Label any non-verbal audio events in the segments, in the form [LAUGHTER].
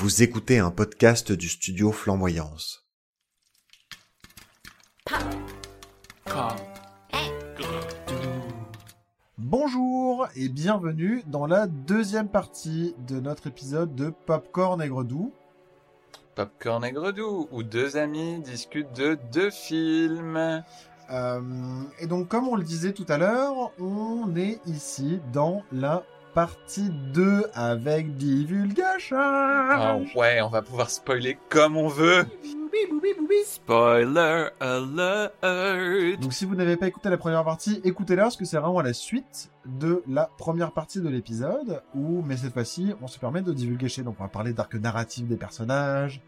Vous écoutez un podcast du studio Flamboyance. Bonjour et bienvenue dans la deuxième partie de notre épisode de Popcorn Aigre Doux. Popcorn Aigre Doux, où deux amis discutent de deux films. Euh, et donc, comme on le disait tout à l'heure, on est ici dans la partie 2 avec divulgation. Ah ouais, on va pouvoir spoiler comme on veut. Spoiler alert. Donc, si vous n'avez pas écouté la première partie, écoutez-la parce que c'est vraiment la suite de la première partie de l'épisode. Où, mais cette fois-ci, on se permet de divulgacher. Donc, on va parler d'arc narratif des personnages,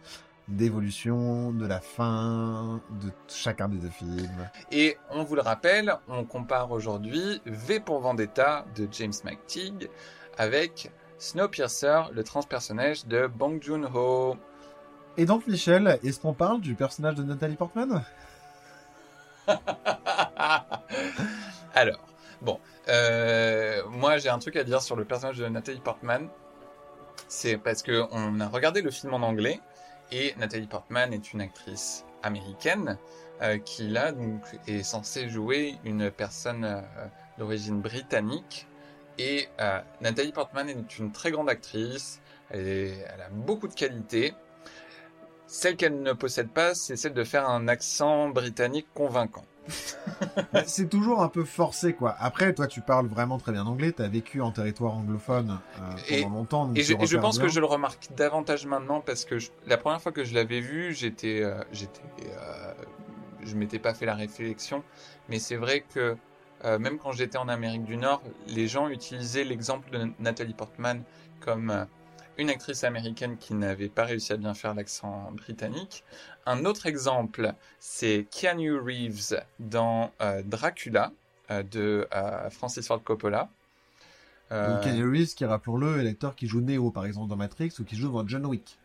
d'évolution, de la fin, de chacun des deux films. Et on vous le rappelle, on compare aujourd'hui V pour Vendetta de James McTeague avec Snowpiercer, le transpersonnage de Bong Joon-ho. Et donc, Michel, est-ce qu'on parle du personnage de Nathalie Portman? [LAUGHS] Alors, bon, euh, moi j'ai un truc à dire sur le personnage de Nathalie Portman. C'est parce que on a regardé le film en anglais et Nathalie Portman est une actrice américaine euh, qui là donc est censée jouer une personne euh, d'origine britannique. Et euh, Nathalie Portman est une très grande actrice. Elle, a beaucoup de qualités. Celle qu'elle ne possède pas, c'est celle de faire un accent britannique convaincant. Bah, C'est toujours un peu forcé, quoi. Après, toi, tu parles vraiment très bien anglais. T'as vécu en territoire anglophone euh, pendant Et- longtemps. donc Et je, et je repères pense bien. que je le remarque davantage maintenant parce que je- la première fois que je l'avais vu, j'étais, euh, j'étais, euh, je m'étais pas fait la réflexion, mais c'est vrai que même quand j'étais en Amérique du Nord, les gens utilisaient l'exemple de Nathalie Portman comme une actrice américaine qui n'avait pas réussi à bien faire l'accent britannique. Un autre exemple, c'est Keanu Reeves dans euh, Dracula euh, de euh, Francis Ford Coppola. Keanu Reeves, qui, rappelons-le, est l'acteur qui joue Neo, par exemple, dans Matrix, ou qui joue dans John Wick.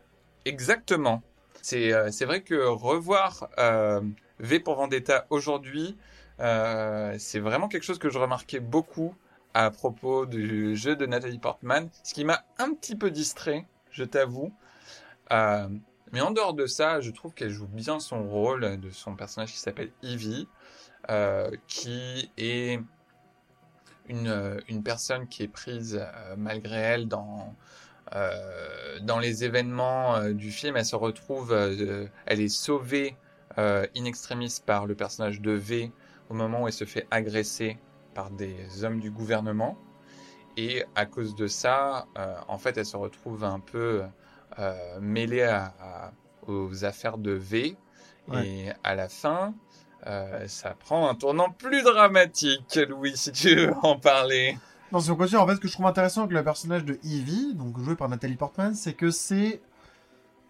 Exactement. C'est vrai que revoir V pour Vendetta aujourd'hui, c'est vraiment quelque chose que je remarquais beaucoup à propos du jeu de Nathalie Portman, ce qui m'a un petit peu distrait, je t'avoue. Euh, mais en dehors de ça, je trouve qu'elle joue bien son rôle de son personnage qui s'appelle Evie, euh, qui est une, euh, une personne qui est prise malgré elle dans, les événements du film. Elle se retrouve, elle est sauvée in extremis par le personnage de V au moment où elle se fait agresser par des hommes du gouvernement. Et à cause de ça, euh, en fait, elle se retrouve un peu euh, mêlée à- à- aux affaires de V. Ouais. Et à la fin, euh, ça prend un tournant plus dramatique, Louis, si tu veux en parler. Non, si on continue, en fait, ce que je trouve intéressant avec le personnage de Evie, donc joué par Nathalie Portman, c'est que c'est.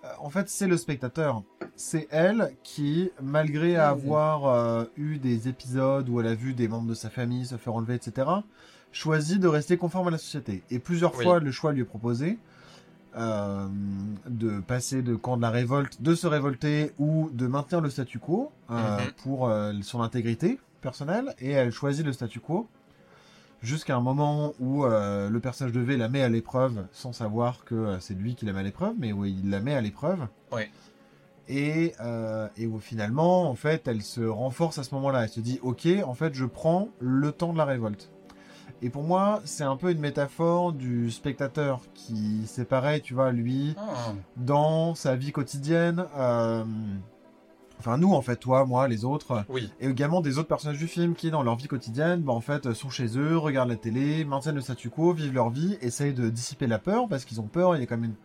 Euh, En fait, c'est le spectateur. C'est elle qui, malgré Mhm. avoir euh, eu des épisodes où elle a vu des membres de sa famille se faire enlever, etc., choisit de rester conforme à la société. Et plusieurs Oui. fois, le choix lui est proposé euh, de passer de camp de la révolte, de se révolter ou de maintenir le statu quo euh, Mhm. pour son intégrité personnelle. Et elle choisit le statu quo jusqu'à un moment où euh, le personnage de V la met à l'épreuve sans savoir que euh, c'est lui qui la met à l'épreuve, mais où il la met à l'épreuve. Et, euh, et où finalement, en fait, elle se renforce à ce moment-là. Elle se dit, ok, en fait, je prends le temps de la révolte. Et pour moi, c'est un peu une métaphore du spectateur qui, c'est pareil, tu vois, lui, Ah. dans sa vie quotidienne, euh, enfin nous, en fait, toi, moi, les autres, Oui, et également des autres personnages du film qui, dans leur vie quotidienne, bah, en fait, sont chez eux, regardent la télé, maintiennent le statu quo, vivent leur vie, essayent de dissiper la peur parce qu'ils ont peur. Il y a quand même une...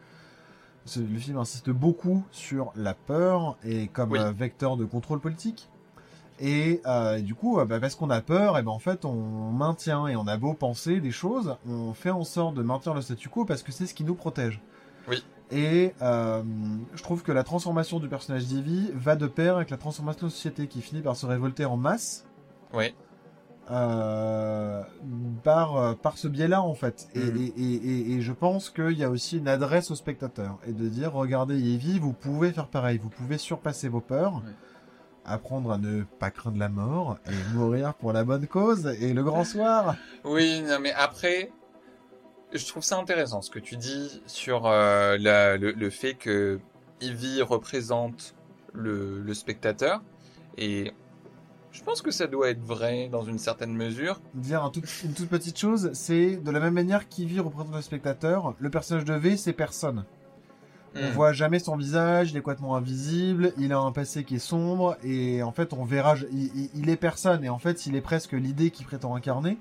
Le film insiste beaucoup sur la peur et comme Oui. euh, vecteur de contrôle politique. Et, euh, du coup, euh, bah, parce qu'on a peur, et ben en fait, on maintient et on a beau penser des choses, on fait en sorte de maintenir le statu quo parce que c'est ce qui nous protège. Oui. Et euh, je trouve que la transformation du personnage d'Evie va de pair avec la transformation de la société qui finit par se révolter en masse oui. euh, par, euh, par ce biais-là, en fait. Et, Mhm. et, et, et- et je pense qu'il y a aussi une adresse au spectateur. Et de dire, regardez Evie, vous pouvez faire pareil. Vous pouvez surpasser vos peurs. Ouais. apprendre à ne pas craindre la mort et mourir pour la bonne cause et le grand soir. Oui, non, mais après, je trouve ça intéressant ce que tu dis sur euh, la- le, le fait que Ivy représente le, le spectateur. Et je pense que ça doit être vrai dans une certaine mesure. Dire un tout- une toute petite chose, c'est de la même manière qu'Ivy représente le spectateur, le personnage de V, c'est personne. On Hmm. voit jamais son visage, il est complètement invisible, il a un passé qui est sombre, et en fait, on verra, il, il- il est personne, et en fait, il est presque l'idée qu'il prétend incarner.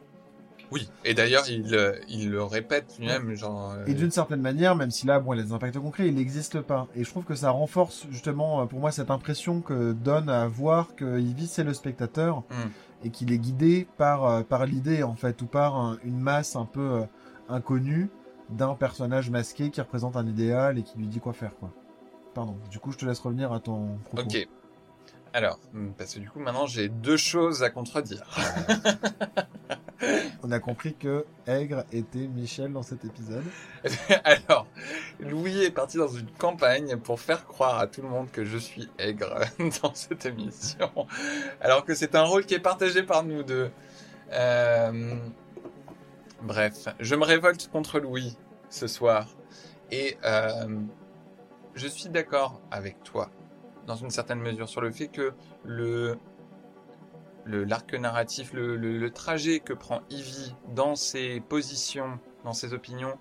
Oui. Et d'ailleurs, il, euh, il le répète lui-même, genre. euh, Et d'une certaine manière, même si là, bon, il a des impacts concrets, il n'existe pas. Et je trouve que ça renforce justement, euh, pour moi, cette impression que donne à voir que Ivy, c'est le spectateur, Hmm. et qu'il est guidé par, par l'idée, en fait, ou par un- une masse un peu euh, inconnue d'un personnage masqué qui représente un idéal et qui lui dit quoi faire, quoi. Pardon. Du coup, je te laisse revenir à ton propos. Ok. Alors, hmm, parce que du coup, maintenant, j'ai deux choses à contredire. [LAUGHS] On a compris que Aigre était Michel dans cet épisode. [LAUGHS] Alors, Louis est parti dans une campagne pour faire croire à tout le monde que je suis aigre [LAUGHS] dans cette émission, alors que c'est un rôle qui est partagé par nous deux. Euh, Bref, je me révolte contre Louis ce soir, et euh, je suis d'accord avec toi, dans une certaine mesure, sur le fait que le le l'arc narratif, le, trajet que prend Ivy dans ses positions, dans ses opinions,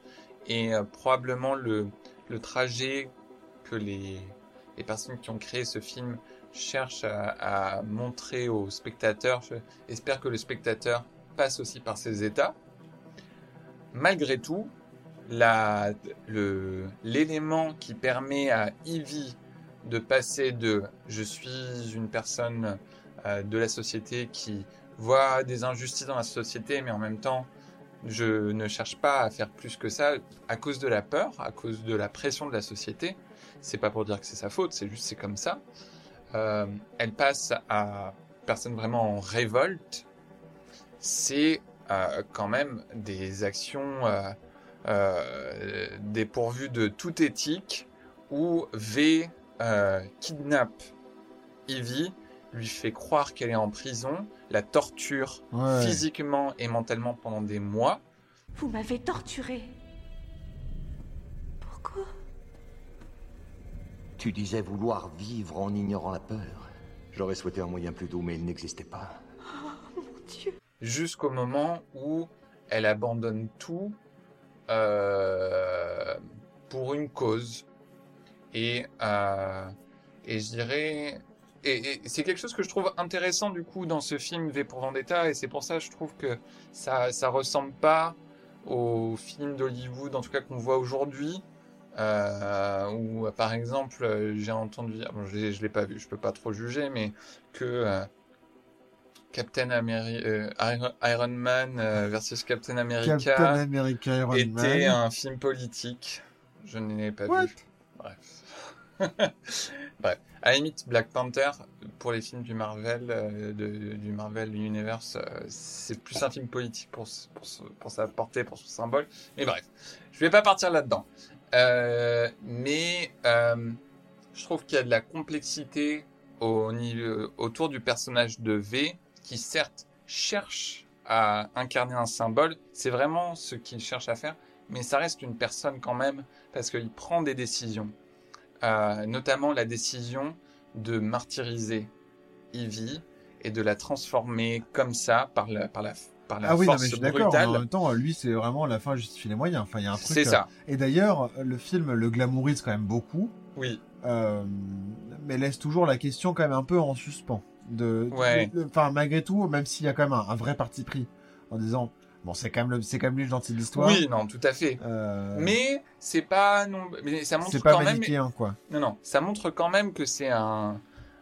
est euh, probablement le, trajet que les, personnes qui ont créé ce film cherchent à, montrer aux spectateurs. J'espère que le spectateur passe aussi par ces états. Malgré tout, l'élément qui permet à Ivy de passer de je suis une personne de la société qui voit des injustices dans la société, mais en même temps, je ne cherche pas à faire plus que ça à cause de la peur, à cause de la pression de la société. C'est pas pour dire que c'est sa faute, c'est juste c'est comme ça. Euh, elle passe à personne vraiment en révolte. C'est euh, quand même des actions euh, euh, dépourvues de toute éthique où V euh, kidnappe Ivy lui fait croire qu'elle est en prison, la torture Ouais. physiquement et mentalement pendant des mois. Vous m'avez torturé. Pourquoi? Tu disais vouloir vivre en ignorant la peur. J'aurais souhaité un moyen plus doux, mais il n'existait pas. Mon Dieu. jusqu'au moment où elle abandonne tout euh, pour une cause. Et, euh, et je dirais... Et, et c'est quelque chose que je trouve intéressant du coup dans ce film V pour Vendetta et c'est pour ça que je trouve que ça ça ressemble pas aux films d'Hollywood en tout cas qu'on voit aujourd'hui euh, où par exemple euh, j'ai entendu bon, je je l'ai pas vu je peux pas trop juger mais que euh, Captain Ameri- euh, Iron, Man euh, versus Captain America Captain America Iron était Man. un film politique. Je ne l'ai pas What? Vu. Bref. Bref. À la limite, Black Panther, pour les films du Marvel, euh, du Marvel Universe, euh, c'est plus un film politique pour, sa portée, pour son symbole. Mais bref, je vais pas partir là-dedans. Euh, mais je trouve qu'il y a de la complexité autour du personnage de V, qui certes cherche à incarner un symbole. C'est vraiment ce qu'il cherche à faire, mais ça reste une personne quand même, parce qu'il prend des décisions. Euh, notamment la décision de martyriser Ivy et de la transformer comme ça par la, par la, par la Ah oui, non, mais je suis brutale. En même temps, lui, c'est vraiment la fin justifie les moyens. Enfin, il y a un truc. C'est euh, ça, Et d'ailleurs, le film le glamourise quand même beaucoup, oui. euh, mais laisse toujours la question quand même un peu en suspens. De, Ouais. de- Enfin, malgré tout, même s'il y a quand même un, un vrai parti pris en disant, bon, c'est quand même le, c'est quand même lui le gentil de l'histoire. Oui, non, tout à fait. Euh, Mais c'est pas non, mais ça montre c'est pas quand même. quoi. Non, non, ça montre quand même que c'est un,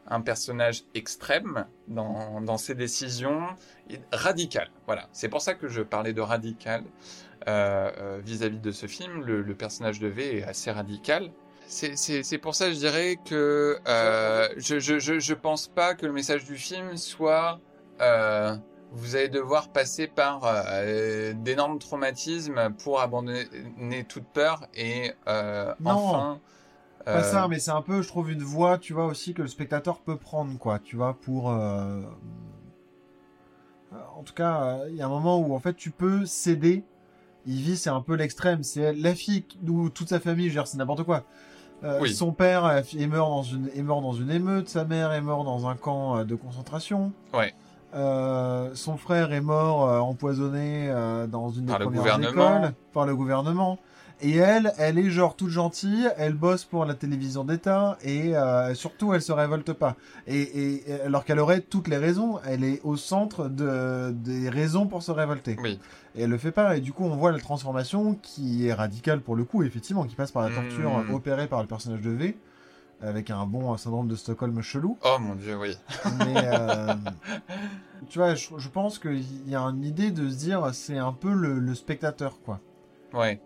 un personnage extrême dans, dans ses décisions, radical. Voilà, c'est pour ça que je parlais de radical euh, euh, vis-à-vis de ce film. Le, le personnage de V est assez radical. C'est- C'est c'est pour ça que je dirais que euh, je, je, je, je pense pas que le message du film soit vous allez devoir passer par euh, d'énormes traumatismes pour abandonner toute peur et euh, Non. enfin Pas euh, ça, mais c'est un peu, je trouve, une voie, tu vois, aussi que le spectateur peut prendre, quoi, tu vois, pour... euh, En tout cas, euh, il y a un moment où, en fait, tu peux céder. Ivy, c'est un peu l'extrême. C'est la fille ou toute sa famille, je veux dire, c'est n'importe quoi. Euh, Oui. Son père euh, est mort, dans une, est mort dans une émeute, sa mère est morte dans un camp euh, de concentration. Ouais. Euh, son frère est mort euh, empoisonné euh, dans une des Par le premières gouvernement. écoles par le gouvernement. Et elle, elle est genre toute gentille, elle bosse pour la télévision d'État et euh, surtout elle se révolte pas. Et, et- alors qu'elle aurait toutes les raisons, elle est au centre de, des raisons pour se révolter. Oui. Et elle le fait pas. Et du coup, on voit la transformation qui est radicale pour le coup, effectivement, qui passe par la torture euh, opérée par le personnage de V, avec un bon syndrome de Stockholm chelou. Oh mon dieu, oui. Mais euh, [LAUGHS] tu vois, je, je pense qu'il y a une idée de se dire, c'est un peu le, le spectateur, quoi. Ouais.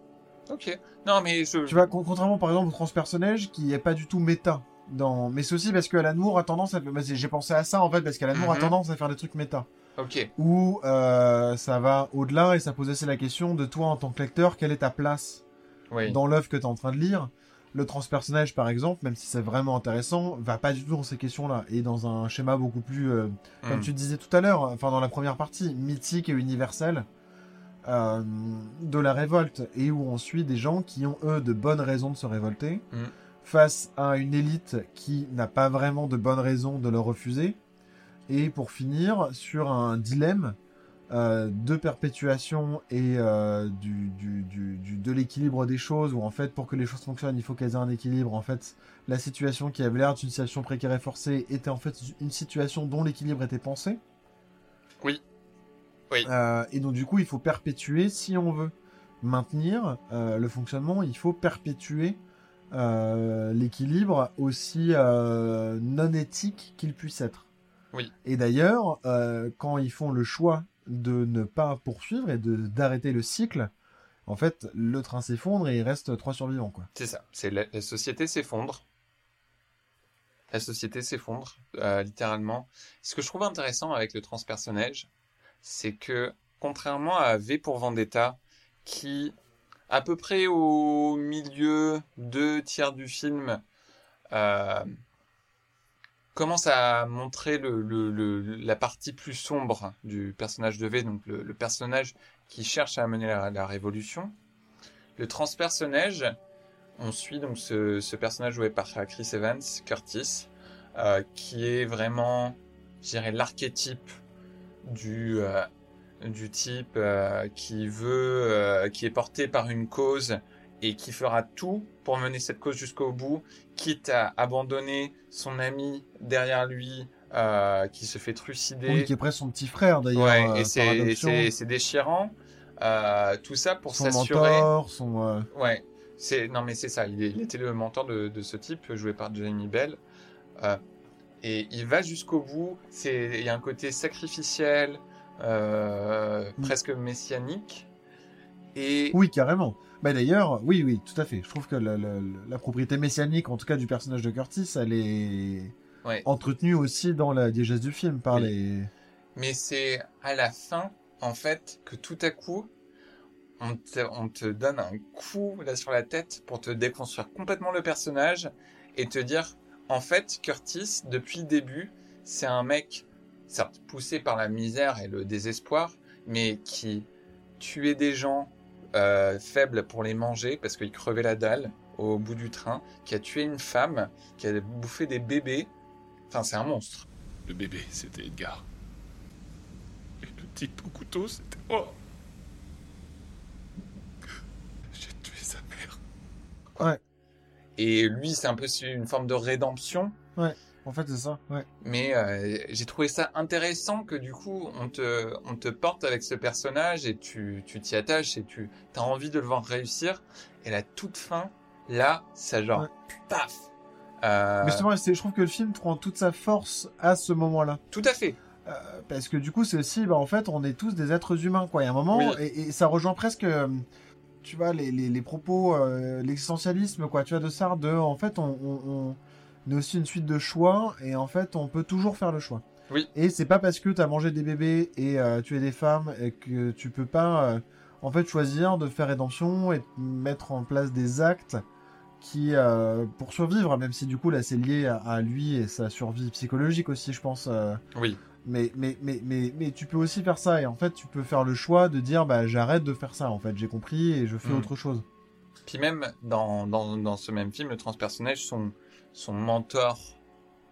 Ok. Non, mais je. Tu vois, con- contrairement par exemple au transpersonnage qui est pas du tout méta. Dans... Mais c'est aussi parce que Alan Moore a tendance à... bah, J'ai pensé à ça en fait parce qu'Alan Moore a Mhm. tendance à faire des trucs méta. Ok. Où euh, ça va au-delà et ça pose aussi la question de toi en tant que lecteur, quelle est ta place Oui. dans l'œuvre que tu es en train de lire? Le transpersonnage, par exemple, même si c'est vraiment intéressant, va pas du tout dans ces questions-là. Et dans un schéma beaucoup plus, euh, comme Hmm. tu disais tout à l'heure, enfin dans la première partie, mythique et universel euh, de la révolte. Et où on suit des gens qui ont, eux, de bonnes raisons de se révolter, Mm. face à une élite qui n'a pas vraiment de bonnes raisons de le refuser. Et pour finir, sur un dilemme euh, de perpétuation et euh, du, du- du- de l'équilibre des choses, où en fait, pour que les choses fonctionnent, il faut qu'elles aient un équilibre. En fait, la situation qui avait l'air d'une situation précaire et forcée était en fait une situation dont l'équilibre était pensé. Oui. Oui. Euh, et donc, du coup, il faut perpétuer, si on veut maintenir le fonctionnement, il faut perpétuer l'équilibre aussi non éthique qu'il puisse être. Oui. Et d'ailleurs, euh, quand ils font le choix de ne pas poursuivre et de d'arrêter le cycle, en fait, le train s'effondre et il reste trois survivants. C'est ça. C'est la, la société s'effondre. La société s'effondre, euh, littéralement. Ce que je trouve intéressant avec le transpersonnage, c'est que, contrairement à V pour Vendetta, qui, à peu près au milieu, deux tiers du film, euh, commence à montrer la partie plus sombre du personnage de V, donc le, personnage qui cherche à mener la, révolution? Le transpersonnage, on suit donc ce, personnage joué par Chris Evans, Curtis, euh, qui est vraiment, je l'archétype du, euh, type euh, qui veut, euh, qui est porté par une cause et qui fera tout pour mener cette cause jusqu'au bout, quitte à abandonner son ami derrière lui, euh, qui se fait trucider. Oui, qui est presque son petit frère, d'ailleurs, Ouais, euh, et c'est déchirant. Euh, tout ça pour son s'assurer. mentor, son... Ouais, c'est non mais c'est ça. Il, était le mentor de, de ce type joué par Jamie Bell. Et il va jusqu'au bout. C'est il y a un côté sacrificiel, Mm. presque messianique. Et Oui, carrément. Bah d'ailleurs, oui, oui, tout à fait. Je trouve que la, la- la propriété messianique, en tout cas du personnage de Curtis, elle est Ouais. entretenue aussi dans la diégèse du film par Oui. les... mais c'est à la fin en fait que tout à coup on te, on te donne un coup là sur la tête pour te déconstruire complètement le personnage et te dire en fait Curtis depuis le début c'est un mec certes poussé par la misère et le désespoir mais qui tuait des gens euh, faibles pour les manger parce qu'ils crevaient la dalle au bout du train qui a tué une femme qui a bouffé des bébés enfin c'est un monstre Le bébé, c'était Edgar. Et le type au couteau, c'était moi. J'ai tué sa mère. Et lui, c'est un peu une forme de rédemption. En fait, c'est ça, ouais. Mais euh, j'ai trouvé ça intéressant que du coup, on te, on te porte avec ce personnage et tu tu t'y attaches et tu as envie de le voir réussir. Et la toute fin, là, ça genre, Ouais. paf Euh, Mais justement, je trouve que le film prend toute sa force à ce moment-là. Tout à fait. Euh, parce que du coup, c'est aussi, bah, en fait, on est tous des êtres humains, quoi. Il y a un moment, Oui. et, et ça rejoint presque, tu vois, les, les, les propos, euh, l'existentialisme, quoi. Tu vois, de Sartre, de, en fait, on, on, est aussi une suite de choix, et en fait, on peut toujours faire le choix. Oui. Et c'est pas parce que t'as mangé des bébés et euh, tué des femmes et que tu peux pas, euh, en fait, choisir de faire rédemption et mettre en place des actes qui, euh, pour survivre, même si du coup, là, c'est lié à, à lui et sa survie psychologique aussi, je pense. euh, Oui. Mais, mais, mais, mais, mais tu peux aussi faire ça. Et en fait, tu peux faire le choix de dire, bah, j'arrête de faire ça. En fait, j'ai compris et je fais Mm. autre chose. Puis même dans, dans, dans ce même film, le transpersonnage, son, son mentor,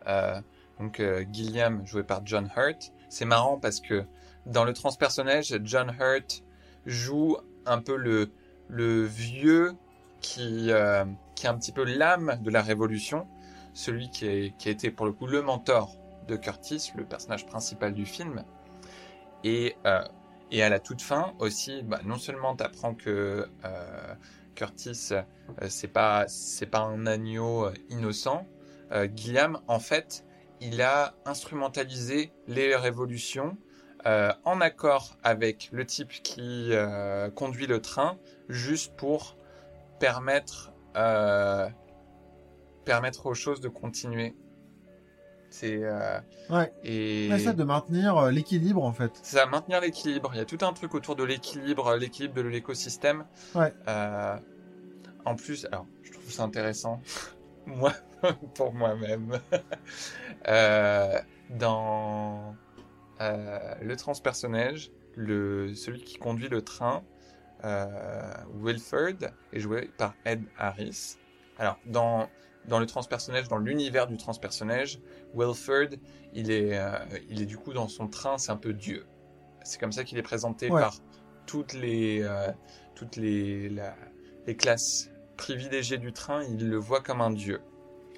euh, donc euh, Gilliam, joué par John Hurt, c'est marrant parce que dans le transpersonnage, John Hurt joue un peu le, le vieux qui, euh, qui est un petit peu l'âme de la révolution, celui qui, qui a été pour le coup le mentor de Curtis, le personnage principal du film. Et, euh, et à la toute fin aussi, bah, non seulement tu apprends que Curtis, euh, c'est pas c'est pas un agneau euh, innocent. Euh, Guillaume, en fait, il a instrumentalisé les révolutions en accord avec le type qui conduit le train, juste pour permettre permettre aux choses de continuer. C'est euh, Ouais. et essaie de maintenir euh, l'équilibre, en fait. ça va maintenir l'équilibre. Il y a tout un truc autour de l'équilibre, l'équilibre de l'écosystème. Ouais. Euh, en plus, alors, je trouve ça intéressant. [LAUGHS] Moi, [LAUGHS] pour moi-même. [LAUGHS] Euh, dans euh, le transpersonnage, le, celui qui conduit le train, euh, Wilford, est joué par Ed Harris. Alors, dans, dans le transpersonnage, dans l'univers du transpersonnage, Wilford, il est, euh, il est du coup dans son train, c'est un peu Dieu. C'est comme ça qu'il est présenté Ouais. par toutes les, euh, toutes les, la- les classes privilégiées du train. Il le voit comme un Dieu.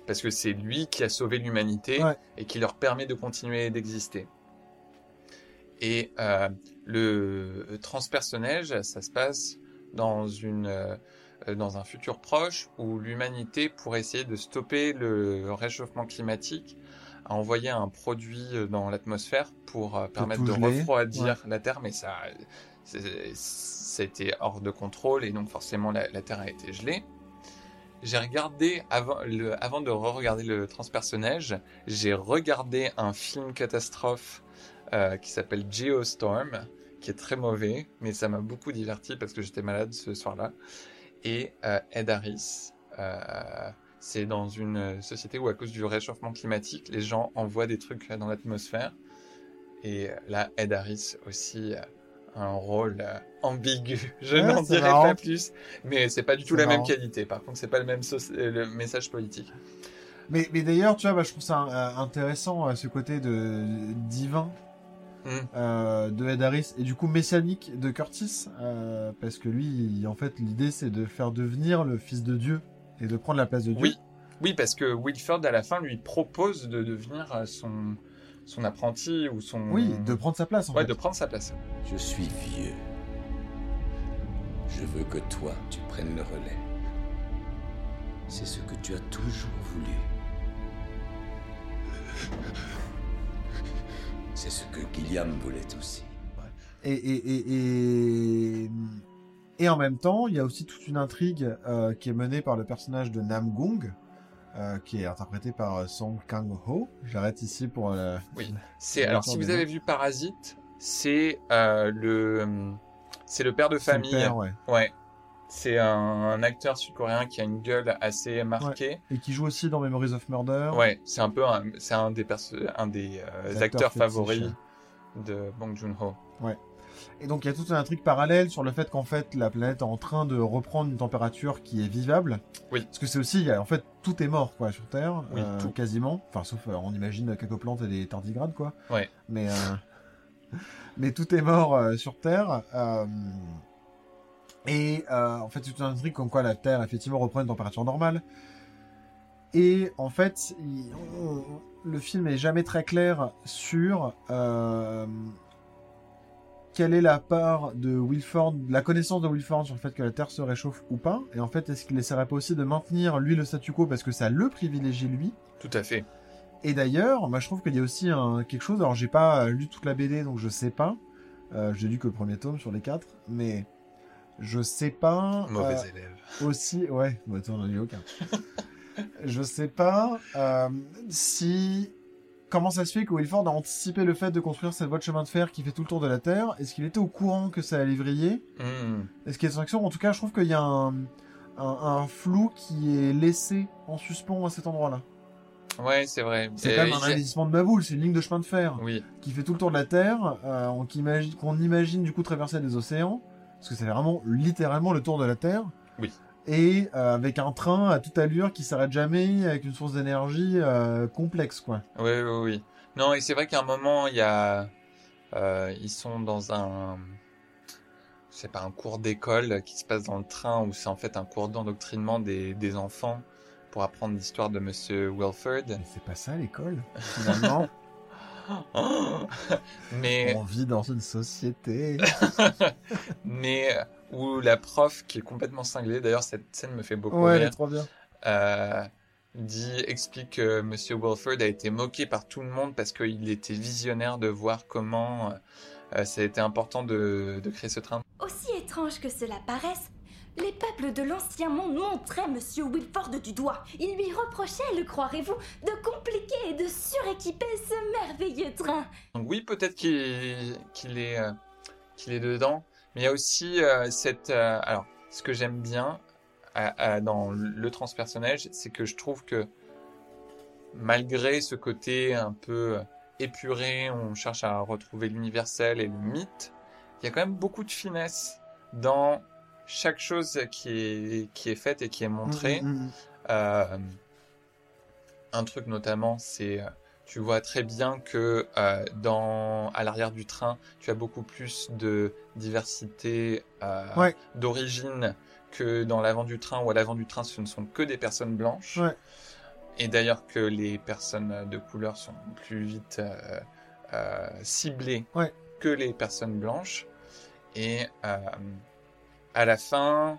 Parce que c'est lui qui a sauvé l'humanité Ouais. et qui leur permet de continuer d'exister. Et euh, le transpersonnage, ça se passe dans une dans un futur proche où l'humanité, pour essayer de stopper le réchauffement climatique, a envoyé un produit dans l'atmosphère pour euh, permettre de refroidir la Terre, mais ça, c'était hors de contrôle et donc forcément la, la Terre a été gelée. J'ai regardé avant, le, avant de re-regarder le transpersonnage, j'ai regardé un film catastrophe euh, qui s'appelle Geostorm, qui est très mauvais, mais ça m'a beaucoup diverti parce que j'étais malade ce soir-là. Et euh, Ed Harris, euh, c'est dans une société où à cause du réchauffement climatique, les gens envoient des trucs dans l'atmosphère. Et là, Ed Harris aussi a un rôle euh, ambigu. [LAUGHS] Je Ouais, n'en dirai marrant. pas plus, mais c'est pas du tout la même qualité. Par contre, c'est pas le même le message politique. Mais, mais d'ailleurs, tu vois, bah, je trouve ça intéressant, ce côté de divin Mm. euh, de Ed Harris et du coup messianique de Curtis, euh, parce que lui, il- en fait, l'idée c'est de faire devenir le fils de Dieu et de prendre la place de Dieu. Oui, oui, parce que Wilford à la fin lui propose de devenir euh, son son apprenti ou son Oui, de prendre sa place en ouais, fait. de prendre sa place. Je suis vieux. Je veux que toi, tu prennes le relais. C'est ce que tu as toujours voulu. C'est ce que Gilliam voulait aussi. Et, et, et, et, et en même temps, il y a aussi toute une intrigue euh, qui est menée par le personnage de Nam Gong, euh, qui est interprété par euh, Song Kang-ho. J'arrête ici pour... euh, Oui. C'est alors si vous avez vu Parasite, c'est euh, le c'est le père de c'est le famille. père, ouais. Ouais. C'est un, un acteur sud-coréen qui a une gueule assez marquée. Et qui joue aussi dans Memories of Murder. Ouais, c'est un peu un, c'est un des perso- un des euh, Acteur acteurs favoris de Bong Joon-ho. Et donc il y a toute une intrigue parallèle sur le fait qu'en fait la planète est en train de reprendre une température qui est vivable. Oui. Parce que c'est aussi, en fait, tout est mort quoi sur Terre, Oui, euh, tout. quasiment. Enfin sauf, euh, on imagine quelques plantes et des tardigrades quoi. Ouais. Mais euh, [LAUGHS] mais tout est mort sur Terre. Et euh, en fait toute une intrigue comme quoi la Terre effectivement reprend une température normale. Et en fait, il- on- le film est jamais très clair sur euh, quelle est la part de Wilford, la connaissance de Wilford sur le fait que la Terre se réchauffe ou pas. Et en fait, est-ce qu'il essaierait pas aussi de maintenir lui le statu quo parce que ça le privilégie lui? Tout à fait. Et d'ailleurs, moi je trouve qu'il y a aussi un, quelque chose. Alors j'ai pas lu toute la BD donc je sais pas. Euh, j'ai lu que le premier tome sur les quatre, mais je sais pas. Mauvais euh, élève. aussi, ouais, bah, attends, j'en ai aucun. je sais pas euh, si. Comment ça se fait que Wilford a anticipé le fait de construire cette voie de chemin de fer qui fait tout le tour de la Terre? Est-ce qu'il était au courant que ça allait vriller? Hmm. Est-ce qu'il y a des sanctions? En tout cas, je trouve qu'il y a un, un, un flou qui est laissé en suspens à cet endroit-là. Ouais, c'est vrai. C'est quand même un a- investissement de baboule, c'est une ligne de chemin de fer Oui, qui fait tout le tour de la Terre, euh, on- qu'on imagine, qu'on imagine du coup traverser des océans, parce que c'est vraiment littéralement le tour de la Terre. Oui. Et euh, avec un train à toute allure qui s'arrête jamais, avec une source d'énergie euh, complexe, quoi. oui, oui, oui. Non, et c'est vrai qu'à un moment, il y a, euh, ils sont dans un, c'est pas un cours d'école qui se passe dans le train où c'est en fait un cours d'endoctrinement des, des enfants pour apprendre l'histoire de Monsieur Wilford. Mais c'est pas ça l'école, finalement. [LAUGHS] [GASPS] mais on vit dans une société. [LAUGHS] mais euh, où la prof qui est complètement cinglée, d'ailleurs cette scène me fait beaucoup ouais, elle est rire, trop bien. euh, dit explique que Monsieur Wilford a été moqué par tout le monde parce qu'il était visionnaire de voir comment euh, ça a été important de, de créer ce train. Aussi étrange que cela paraisse, les peuples de l'ancien monde montraient Monsieur Wilford du doigt. Ils lui reprochaient, le croirez-vous, de compliquer et de suréquiper ce merveilleux train. Oui, peut-être qu'il est euh, est dedans, mais il y a aussi euh, cette euh, alors ce que j'aime bien dans le transpersonnage, c'est que je trouve que malgré ce côté un peu épuré, on cherche à retrouver l'universel et le mythe, il y a quand même beaucoup de finesse dans chaque chose qui est qui est faite et qui est montrée. Mm, mm, mm. Euh, un truc notamment, c'est euh, tu vois très bien que euh, dans à l'arrière du train, tu as beaucoup plus de diversité euh, Ouais. d'origine que dans l'avant du train, où à l'avant du train, ce ne sont que des personnes blanches. Ouais. Et d'ailleurs que les personnes de couleur sont plus vite euh, ciblées Ouais. que les personnes blanches. Et à la fin,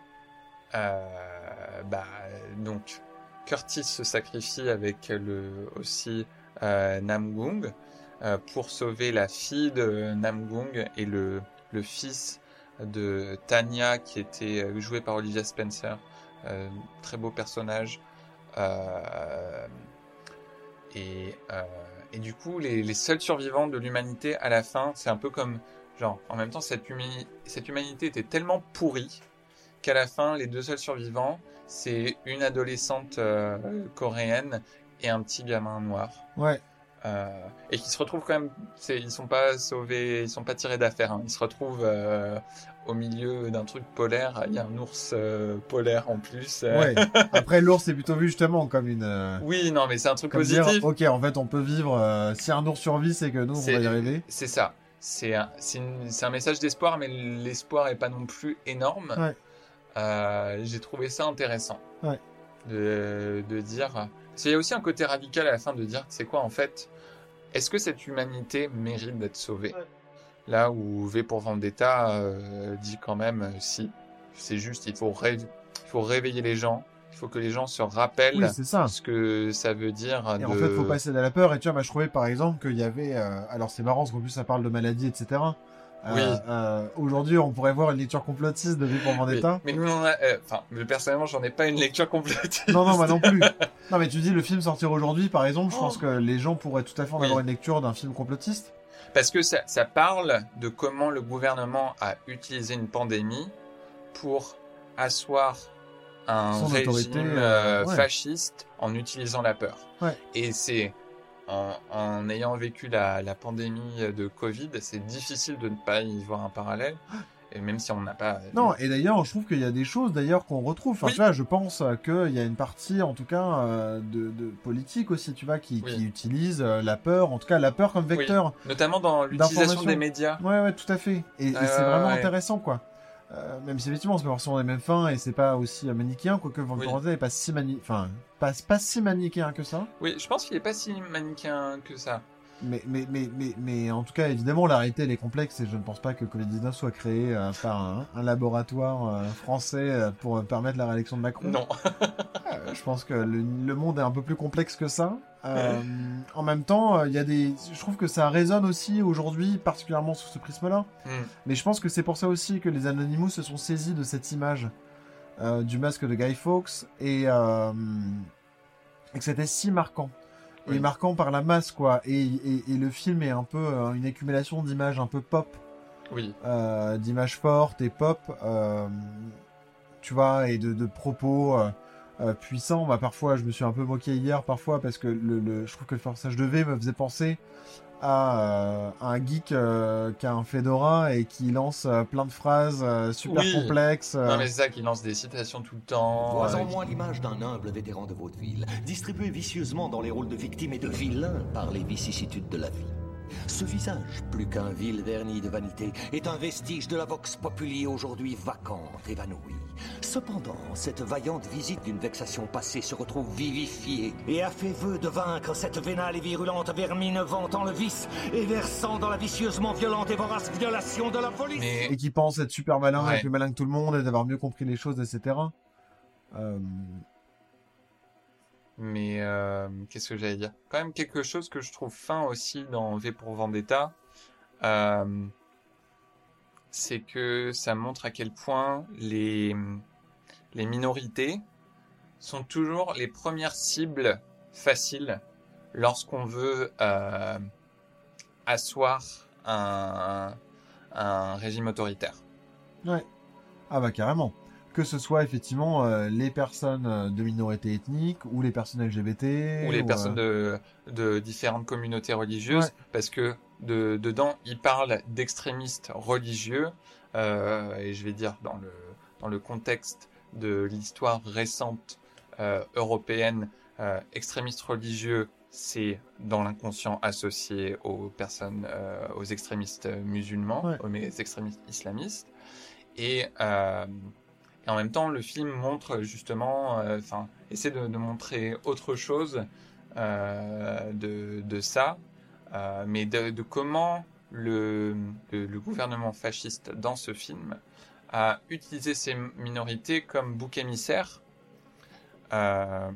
euh, bah, donc Curtis se sacrifie avec aussi euh, Namgung euh, pour sauver la fille de Namgung et le, fils de Tanya qui était joué par Olivia Spencer, très beau personnage. Et, du coup, les seuls survivants de l'humanité à la fin, c'est un peu comme genre en même temps cette, humi- cette humanité était tellement pourrie qu'à la fin, les deux seuls survivants, c'est une adolescente euh, coréenne et un petit gamin noir. Ouais. Euh, et qui se retrouvent quand même, ils sont pas sauvés, ils sont pas tirés d'affaire. hein. Ils se retrouvent euh, au milieu d'un truc polaire. Il y a un ours euh, polaire en plus. Ouais. [LAUGHS] Après, l'ours est plutôt vu justement comme une. Oui, non, mais c'est un truc positif. dire, ok, en fait, on peut vivre. si un ours survit, c'est que nous, on va y arriver. C'est ça. C'est un, un message d'espoir, mais l'espoir est pas non plus énorme. Ouais. Euh, J'ai trouvé ça intéressant. Ouais. De, de dire. Qu'il y a aussi un côté radical à la fin de dire, c'est quoi en fait Est-ce que cette humanité mérite d'être sauvée? Ouais. Là où V pour Vendetta euh, dit quand même, euh, si. C'est juste, il faut, il faut réveiller les gens. Il faut que les gens se rappellent Oui, c'est ça. ce que ça veut dire. Et de... en fait, faut passer de la peur. Et tu vois, bah, je trouvais par exemple qu'il y avait. euh, Alors, c'est marrant parce qu'en plus, ça parle de maladie, etc. Euh, Oui. euh, Aujourd'hui, on pourrait voir une lecture complotiste de V pour Vendetta. mais nous, on a, enfin, mais personnellement, j'en ai pas une lecture complète. Non, non, moi non plus. [LAUGHS] Non, mais tu dis le film sortir aujourd'hui, par exemple, je Oh. pense que les gens pourraient tout à fait en Oui. avoir une lecture d'un film complotiste. Parce que ça, ça parle de comment le gouvernement a utilisé une pandémie pour asseoir un Son régime euh, euh, ouais. fasciste en utilisant la peur. Ouais. Et c'est en, en ayant vécu la, la pandémie de Covid, c'est difficile de ne pas y voir un parallèle. Et même si on n'a pas. Non, et d'ailleurs, je trouve qu'il y a des choses d'ailleurs qu'on retrouve. Enfin, Oui. tu vois, je pense euh, qu'il y a une partie, en tout cas, euh, de, de politique aussi, tu vois, qui, Oui. qui utilise euh, la peur, en tout cas la peur comme Oui. vecteur. Notamment dans l'utilisation des médias. Ouais, ouais, tout à fait. Et, c'est vraiment intéressant, quoi. Euh, même si effectivement, c'est pas forcément les mêmes fins et c'est pas aussi euh, manichéen, quoique Van Oui. Vendetta est pas si mani... enfin, pas, pas si manichéen que ça. Oui, je pense qu'il est pas si manichéen que ça. Mais, mais, mais, mais, mais en tout cas, évidemment, la réalité, elle est complexe et je ne pense pas que Covid-19 soit créé euh, par un, un laboratoire euh, français euh, pour permettre la réélection de Macron. Non. [LAUGHS] Je pense que le, le monde est un peu plus complexe que ça. En même temps, il y a des, je trouve que ça résonne aussi aujourd'hui, particulièrement sous ce prisme-là. Hmm. Mais je pense que c'est pour ça aussi que les Anonymous se sont saisis de cette image du masque de Guy Fawkes et, et que c'était si marquant. Oui. Et marquant par la masse, quoi. Et, et, et le film est un peu euh, une accumulation d'images un peu pop, Oui. euh, d'images fortes et pop, euh, tu vois, et de, de propos. euh, euh, puissant. Bah, parfois, je me suis un peu moqué hier, parfois, parce que le, le- je trouve que le personnage de V me faisait penser à, euh, un geek euh, qui a un fedora et qui lance euh, plein de phrases euh, super Oui. complexes. euh. Non, mais c'est ça qui lance des citations tout le temps. Vois euh, en moi l'image d'un humble vétéran de vaudeville, distribué vicieusement dans les rôles de victime et de vilain par les vicissitudes de la vie. Ce visage, plus qu'un vil vernis de vanité, est un vestige de la vox populi aujourd'hui vacante, évanouie. Cependant, cette vaillante visite d'une vexation passée se retrouve vivifiée et a fait vœu de vaincre cette vénale et virulente vermine vantant le vice et versant dans la vicieusement violente et vorace violation de la police. Mais et qui pense être super malin Ouais. et plus malin que tout le monde et d'avoir mieux compris les choses, etc. Euh, Mais euh, qu'est-ce que j'allais dire? Quand même quelque chose que je trouve fin aussi dans V pour Vendetta, euh, c'est que ça montre à quel point les, les minorités sont toujours les premières cibles faciles lorsqu'on veut euh, asseoir un, un régime autoritaire. Ah bah carrément. Que ce soit effectivement euh, les personnes euh, de minorité ethnique ou les personnes LGBT ou les ou, personnes euh, de, de différentes communautés religieuses, Ouais. parce que de, dedans, il parle d'extrémistes religieux, euh, et je vais dire dans le, dans le contexte de l'histoire récente euh, européenne, extrémistes religieux, c'est dans l'inconscient associé aux personnes, aux extrémistes musulmans, Ouais. aux extrémistes islamistes, et et en même temps, le film montre justement, euh, enfin, essaie de, de montrer autre chose euh, de, de ça, euh, mais de, de comment le, le, le gouvernement fasciste dans ce film a utilisé ces minorités comme bouc émissaire euh,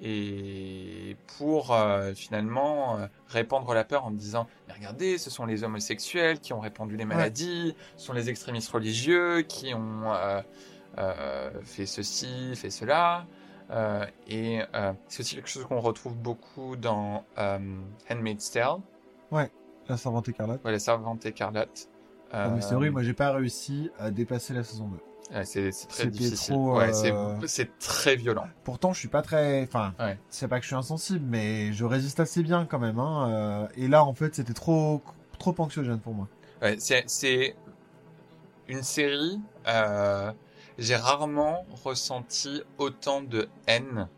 et pour euh, finalement euh, répandre la peur en disant mais regardez ce sont les homosexuels qui ont répandu les maladies ce sont les extrémistes religieux qui ont euh, fait ceci fait cela Euh, et euh, c'est aussi quelque chose qu'on retrouve beaucoup dans Handmaid's Tale la servante écarlate. ouais, la servante écarlate Ah, mais c'est horrible, moi j'ai pas réussi à dépasser la saison 2. ouais, c'est très difficile ouais, euh, c'est- très violent Pourtant, je suis pas très. Enfin, Ouais. c'est pas que je suis insensible, mais je résiste assez bien quand même. Hein. Et là, en fait, c'était trop, trop anxiogène pour moi. Ouais, c'est, c'est une série. euh, j'ai rarement ressenti autant de haine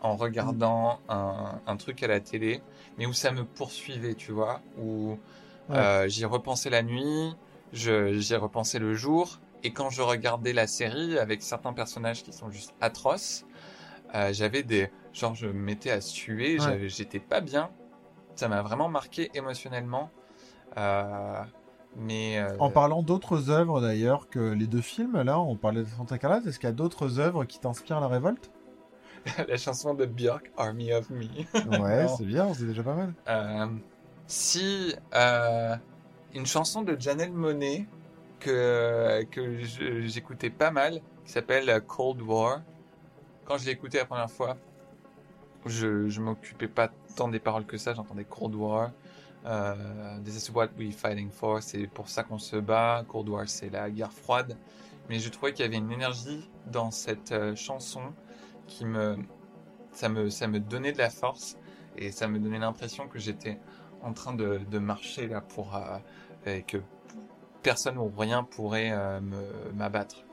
en regardant un, un truc à la télé, mais où ça me poursuivait, tu vois, où Ouais. euh, j'y repensais la nuit, j'y repensais le jour, et quand je regardais la série avec certains personnages qui sont juste atroces, euh, j'avais des, genre je me mettais à suer, Ouais. j'étais pas bien. Ça m'a vraiment marqué émotionnellement. Euh, mais euh, En parlant d'autres œuvres d'ailleurs que les deux films, là, on parlait de Santa Carla, est-ce qu'il y a d'autres œuvres qui t'inspirent la révolte? [LAUGHS] La chanson de Björk, Army of Me. [LAUGHS] Ouais, c'est bien, c'est déjà pas mal. Euh, si euh, une chanson de Janelle Monet que que j'écoutais pas mal, qui s'appelle Cold War. Quand je l'ai écouté la première fois, je je m'occupais pas tant des paroles que ça, j'entendais Cold War. This is what we're fighting for, c'est pour ça qu'on se bat. Cold War, c'est la guerre froide. Mais je trouvais qu'il y avait une énergie dans cette euh, chanson qui me ça me ça me donnait de la force et ça me donnait l'impression que j'étais en train de, de marcher là pour euh, et que personne ou rien pourrait euh, m'abattre.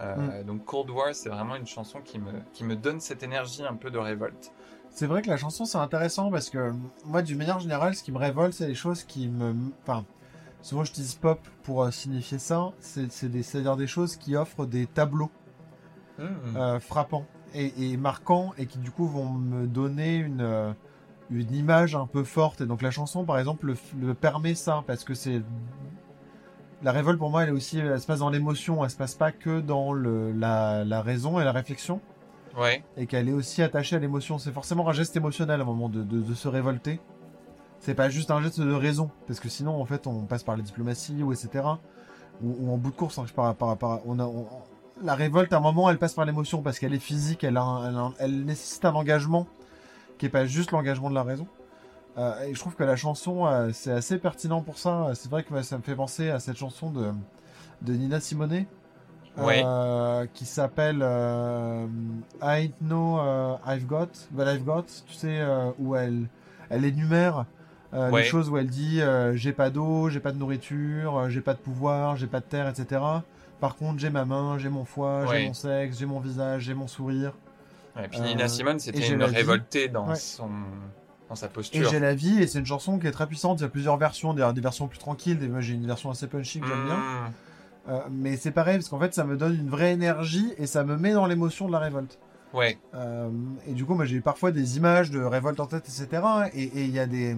Euh, Donc Cold War, c'est vraiment une chanson qui me qui me donne cette énergie un peu de révolte. C'est vrai que la chanson c'est intéressant parce que moi d'une manière générale ce qui me révolte c'est les choses qui me... Enfin, souvent je dis pop pour euh, signifier ça, c'est c'est des- c'est-à-dire des choses qui offrent des tableaux euh, frappants et, et marquants et qui du coup vont me donner une, euh, une image un peu forte. Et donc la chanson par exemple le, le permet ça parce que c'est... La révolte pour moi elle est aussi... Elle se passe dans l'émotion, elle se passe pas que dans le, la, la raison et la réflexion Et qu'elle est aussi attachée à l'émotion. C'est forcément un geste émotionnel à un moment de, se révolter. C'est pas juste un geste de raison, parce que sinon, en fait, on passe par la diplomatie ou etc. Ou, en bout de course, hein, par, la révolte, à un moment, elle passe par l'émotion parce qu'elle est physique, elle, nécessite un engagement qui est pas juste l'engagement de la raison. Euh, et je trouve que la chanson, euh, c'est assez pertinent pour ça. C'est vrai que ça me fait penser à cette chanson de, de Nina Simone. Ouais. euh, qui s'appelle euh, I know euh, I've got, but I've got, tu sais, euh, où elle, elle énumère euh, Ouais. les choses où elle dit j'ai pas d'eau, j'ai pas de nourriture, j'ai pas de pouvoir, j'ai pas de terre, etc. Par contre, j'ai ma main, j'ai mon foie, Ouais. j'ai mon sexe, j'ai mon visage, j'ai mon sourire. Et puis Nina Simone, et c'était une révoltée dans, son, dans sa Et posture. j'ai la vie, et c'est une chanson qui est très puissante. Il y a plusieurs versions, des, des versions plus tranquilles. Des, j'ai une version assez punchy que j'aime bien. Mmh. Euh, mais c'est pareil, parce qu'en fait, ça me donne une vraie énergie et ça me met dans l'émotion de la révolte. Ouais, Euh, et du coup, moi, j'ai eu parfois des images de révolte en tête, etc. Et il y a des.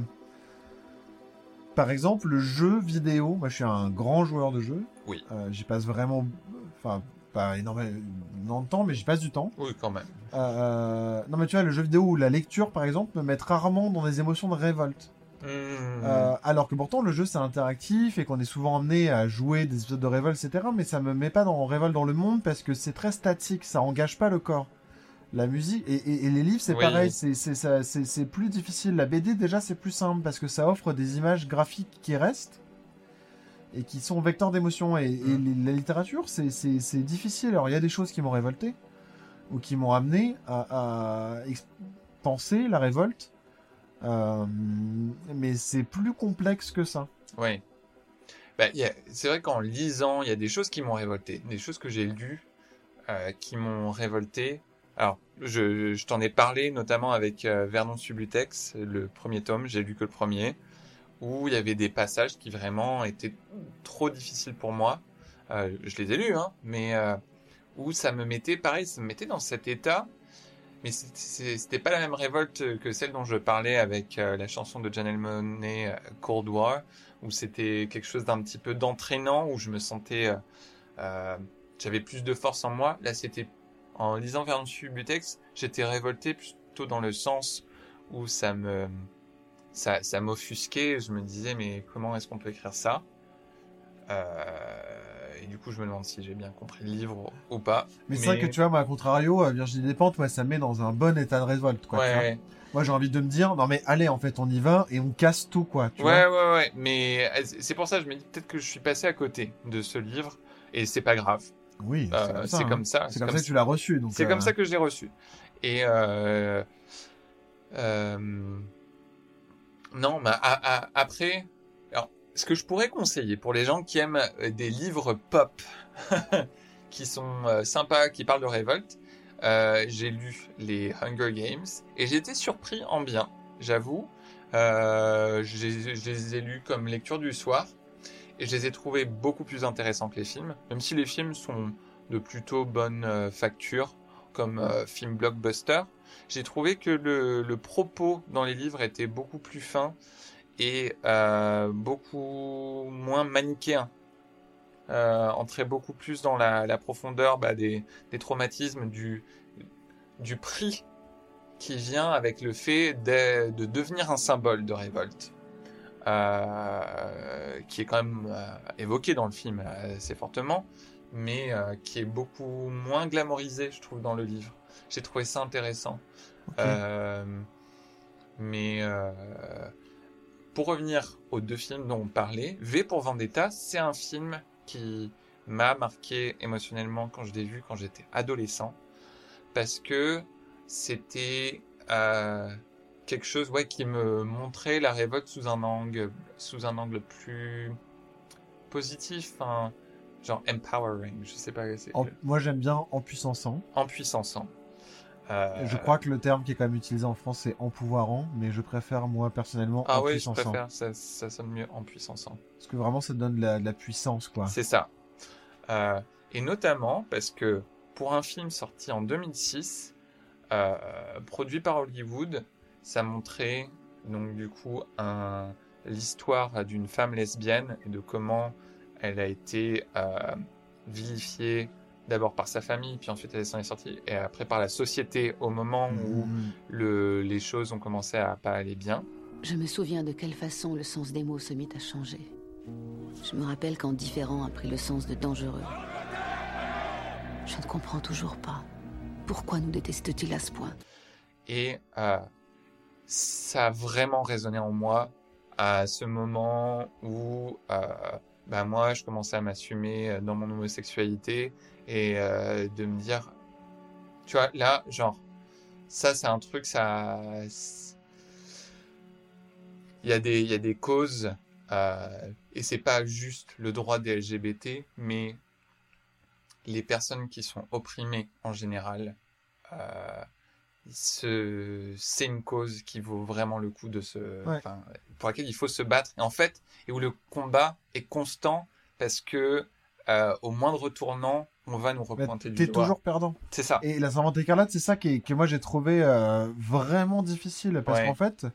Par exemple, le jeu vidéo. Moi, je suis un grand joueur de jeux. Oui. Euh, j'y passe vraiment. Enfin, pas énormément de temps, mais j'y passe du temps. oui, quand même. Non, mais tu vois, le jeu vidéo ou la lecture, par exemple, me mettent rarement dans des émotions de révolte. Mmh. Euh, alors que pourtant le jeu c'est interactif et qu'on est souvent amené à jouer des épisodes de révolte etc. Mais ça me met pas dans révolte dans le monde parce que c'est très statique, ça engage pas le corps. La musique et, et- et les livres c'est Oui. pareil, c'est plus difficile. La BD déjà c'est plus simple parce que ça offre des images graphiques qui restent et qui sont vecteurs d'émotions. Et, et Mm. les- la littérature c'est- difficile. Alors il y a des choses qui m'ont révolté ou qui m'ont amené à, à penser la révolte. Euh, mais c'est plus complexe que ça. Oui. Bah, c'est vrai qu'en lisant, il y a des choses qui m'ont révolté, des choses que j'ai lues euh, qui m'ont révolté. Alors, je, t'en ai parlé notamment avec euh, Vernon Subutex, le premier tome, j'ai lu que le premier, où il y avait des passages qui vraiment étaient trop difficiles pour moi. Je les ai lus, hein, mais où ça me mettait, pareil, ça me mettait dans cet état. Mais c'était pas la même révolte que celle dont je parlais avec euh, la chanson de Janelle Monáe, euh, Cold War, où c'était quelque chose d'un petit peu d'entraînant, où je me sentais, euh, euh, j'avais plus de force en moi. Là, c'était en lisant Vernon Subutex, j'étais révolté plutôt dans le sens où ça me, ça, m'offusquait. Je me disais, mais comment est-ce qu'on peut écrire ça? Euh, Et du coup, je me demande si j'ai bien compris le livre ou pas. Mais, c'est vrai que tu vois, moi, à contrario, euh, Virginie Despentes, moi, ça me met dans un bon état de révolte. Quoi, ouais, Moi, j'ai envie de me dire, non, mais allez, en fait, on y va et on casse tout, quoi. Tu ouais, vois ouais, ouais. Mais euh, c'est pour ça, que je me dis peut-être que je suis passé à côté de ce livre, et c'est pas grave. oui, Euh, c'est comme ça. c'est hein. comme ça. C'est comme ça que tu l'as reçu. C'est euh, comme ça que je l'ai reçu. Et euh, euh, non, mais après, ce que je pourrais conseiller pour les gens qui aiment euh, des livres pop, [LAUGHS] qui sont euh, sympas, qui parlent de révolte, euh, j'ai lu les Hunger Games et j'ai été surpris en bien, j'avoue. Je les- ai lus comme lecture du soir et je les ai trouvés beaucoup plus intéressants que les films, même si les films sont de plutôt bonne facture comme film blockbuster. J'ai trouvé que le propos dans les livres était beaucoup plus fin et euh, beaucoup moins manichéen. Euh, entrait beaucoup plus dans la, la profondeur bah, des, des traumatismes, du, du prix qui vient avec le fait de, de devenir un symbole de révolte. Euh, qui est quand même évoqué dans le film assez fortement, mais qui est beaucoup moins glamorisé, je trouve, dans le livre. J'ai trouvé ça intéressant. mais pour revenir aux deux films dont on parlait, V pour Vendetta, c'est un film qui m'a marqué émotionnellement quand je l'ai vu quand j'étais adolescent, parce que c'était euh, quelque chose ouais, qui me montrait la révolte sous un angle, sous un angle plus positif, hein, genre empowering, je sais pas, En- moi, j'aime bien en puissance en puissance. Euh, Je crois que le terme qui est quand même utilisé en France, c'est empouvoirant, mais je préfère, moi, personnellement, Ah en oui, je préfère, ça, ça sonne mieux en puissance. Parce que vraiment, ça donne de la, de la puissance, quoi. C'est ça. Euh, et notamment parce que pour un film sorti en 2006, euh, produit par Hollywood, ça montrait donc du coup un, l'histoire d'une femme lesbienne et de comment elle a été vilifiée d'abord par sa famille, puis ensuite elle s'en est sortie, et après par la société au moment où Mhm. le, les choses ont commencé à pas aller bien. Je me souviens de quelle façon le sens des mots se mit à changer. Je me rappelle quand différent a pris le sens de dangereux. Je ne comprends toujours pas. Pourquoi nous déteste-t-il à ce point? Et euh, ça a vraiment résonné en moi à ce moment où euh, bah moi, je commençais à m'assumer euh, dans mon homosexualité et euh, de me dire, tu vois, là, genre, ça, c'est un truc, ça, il y a des, il y a des causes euh, et c'est pas juste le droit des LGBT, mais les personnes qui sont opprimées en général. Euh, ce- c'est une cause qui vaut vraiment le coup de se, Ouais. pour laquelle il faut se battre. Et en fait, et où le combat est constant parce que euh, au moindre tournant, on va nous Mais repointer du T'es doigt. toujours perdant. C'est ça. Et la servante écarlate, c'est ça qui que moi j'ai trouvé euh, vraiment difficile parce Ouais. qu'en fait,